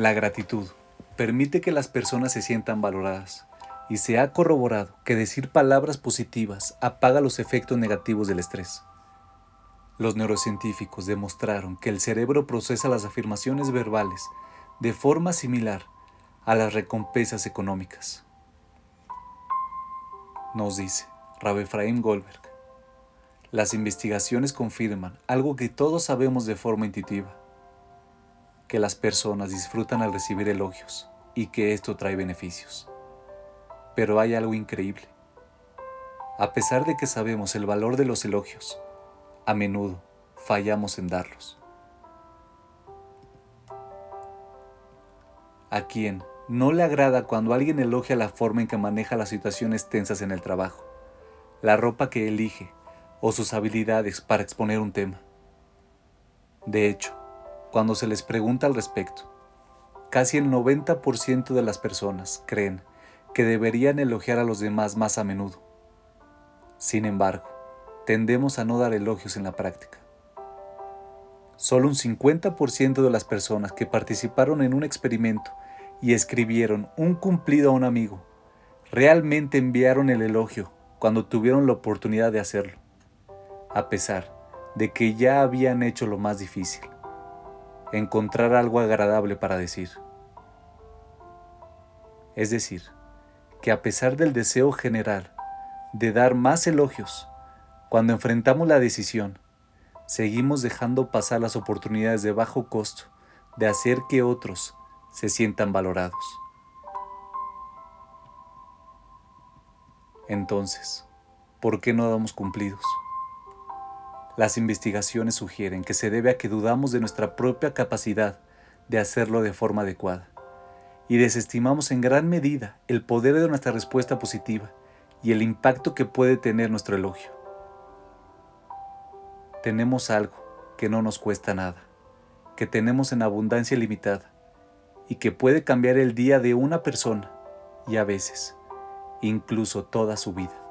La gratitud permite que las personas se sientan valoradas y se ha corroborado que decir palabras positivas apaga los efectos negativos del estrés. Los neurocientíficos demostraron que el cerebro procesa las afirmaciones verbales de forma similar a las recompensas económicas. Nos dice Rabbi Efraim Goldberg. Las investigaciones confirman algo que todos sabemos de forma intuitiva, que las personas disfrutan al recibir elogios y que esto trae beneficios. Pero hay algo increíble. A pesar de que sabemos el valor de los elogios, a menudo fallamos en darlos. ¿A quién no le agrada cuando alguien elogia la forma en que maneja las situaciones tensas en el trabajo, la ropa que elige o sus habilidades para exponer un tema? De hecho, cuando se les pregunta al respecto, casi el 90% de las personas creen que deberían elogiar a los demás más a menudo. Sin embargo, tendemos a no dar elogios en la práctica. Solo un 50% de las personas que participaron en un experimento y escribieron un cumplido a un amigo realmente enviaron el elogio cuando tuvieron la oportunidad de hacerlo, a pesar de que ya habían hecho lo más difícil, encontrar algo agradable para decir. Es decir, que a pesar del deseo general de dar más elogios, cuando enfrentamos la decisión, seguimos dejando pasar las oportunidades de bajo costo de hacer que otros se sientan valorados. Entonces, ¿por qué no damos cumplidos? Las investigaciones sugieren que se debe a que dudamos de nuestra propia capacidad de hacerlo de forma adecuada y desestimamos en gran medida el poder de nuestra respuesta positiva y el impacto que puede tener nuestro elogio. Tenemos algo que no nos cuesta nada, que tenemos en abundancia limitada y que puede cambiar el día de una persona y a veces incluso toda su vida.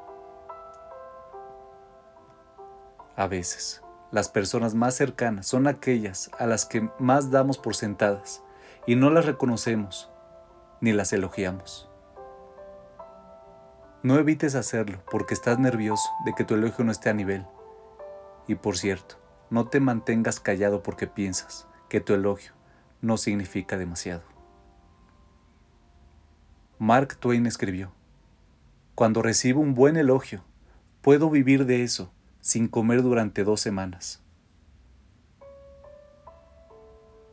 A veces, las personas más cercanas son aquellas a las que más damos por sentadas y no las reconocemos ni las elogiamos. No evites hacerlo porque estás nervioso de que tu elogio no esté a nivel. Y por cierto, no te mantengas callado porque piensas que tu elogio no significa demasiado. Mark Twain escribió, Cuando recibo un buen elogio, puedo vivir de eso sin comer durante dos semanas.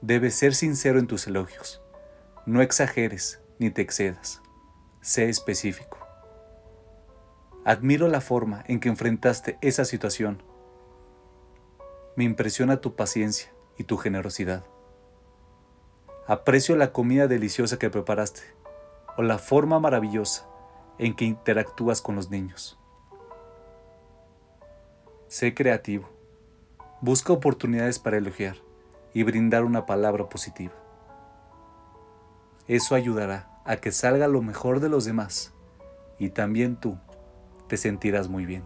Debes ser sincero en tus elogios. No exageres ni te excedas. Sé específico. Admiro la forma en que enfrentaste esa situación. Me impresiona tu paciencia y tu generosidad. Aprecio la comida deliciosa que preparaste o la forma maravillosa en que interactúas con los niños. Sé creativo. Busca oportunidades para elogiar y brindar una palabra positiva. Eso ayudará a que salga lo mejor de los demás y también tú te sentirás muy bien.